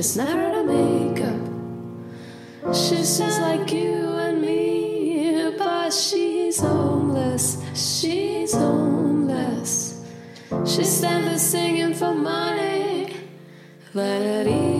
She's never out of makeup. She's just like you and me, but she's homeless. She's homeless. She's standing singing for money. Let it eat.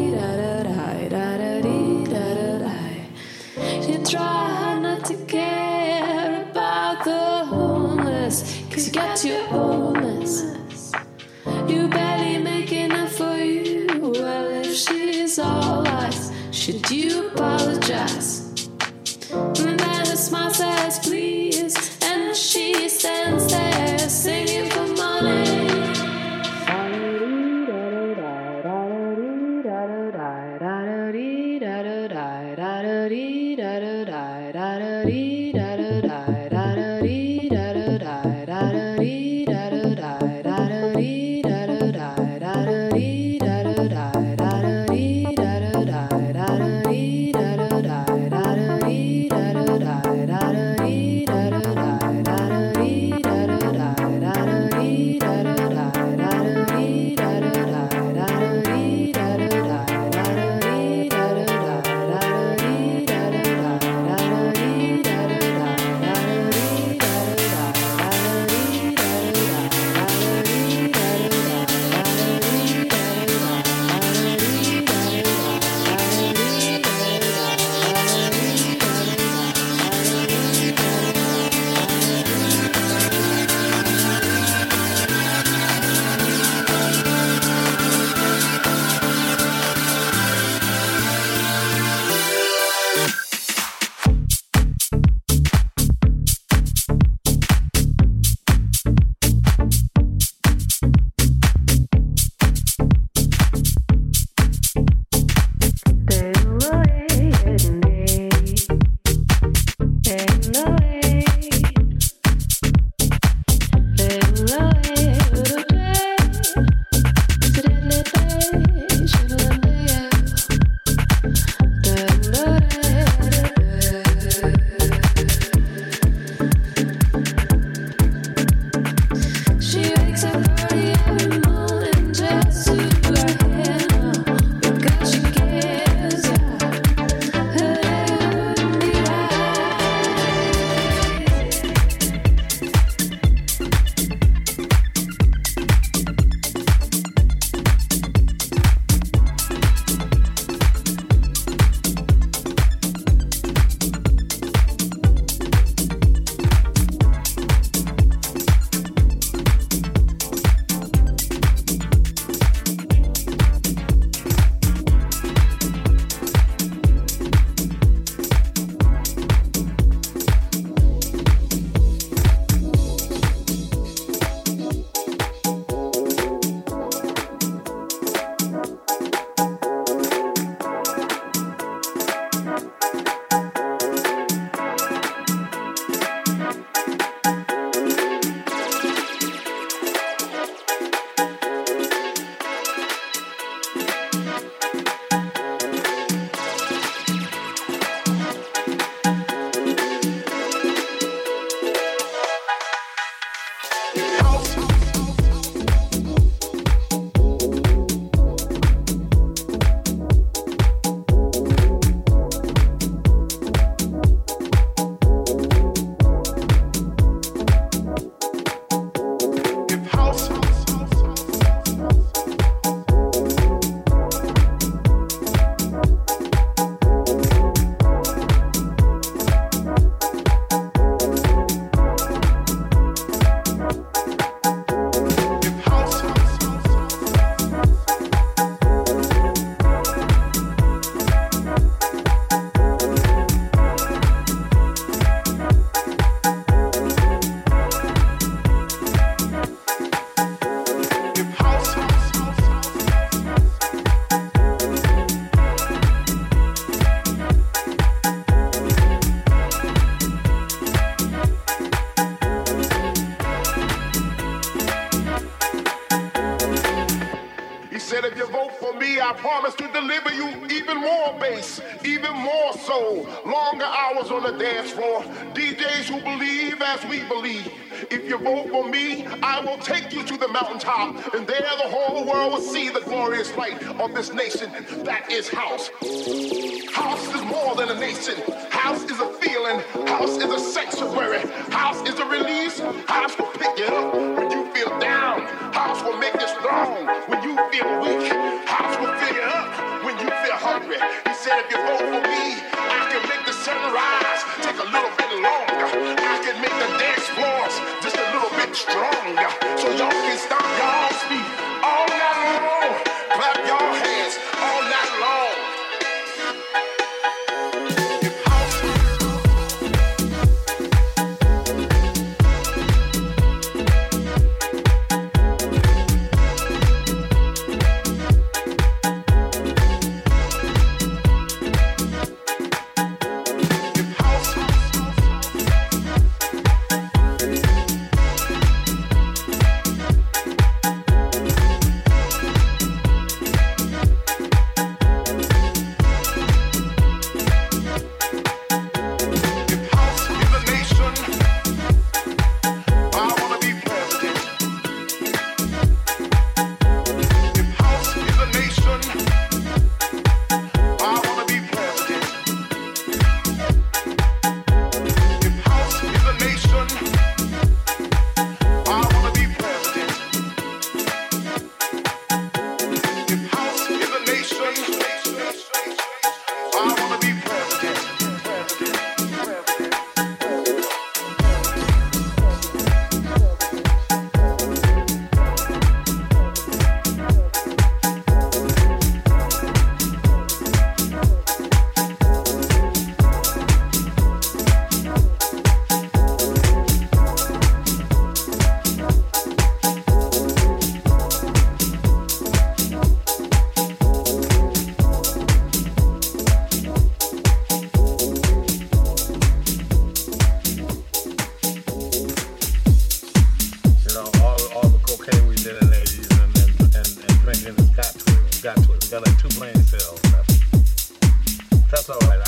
for me, I will take you to the mountaintop, and there the whole world will see the glorious light of this nation. That is house.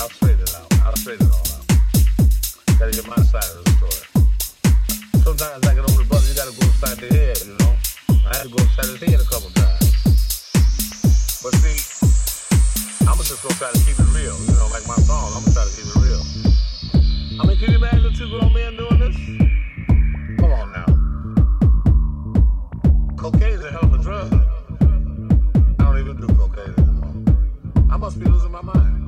I'll trade it out. I'll trade it all out. That is my side of the story. Sometimes, like an older brother, you gotta go inside the head, you know? I had to go inside his head a couple times. But see, I'm just gonna try to keep it real, you know, like my song, I'm gonna try to keep it real. I mean, can you imagine two grown men doing this? Come on now. Cocaine's a hell of a drug. I don't even do cocaine anymore. I must be losing my mind.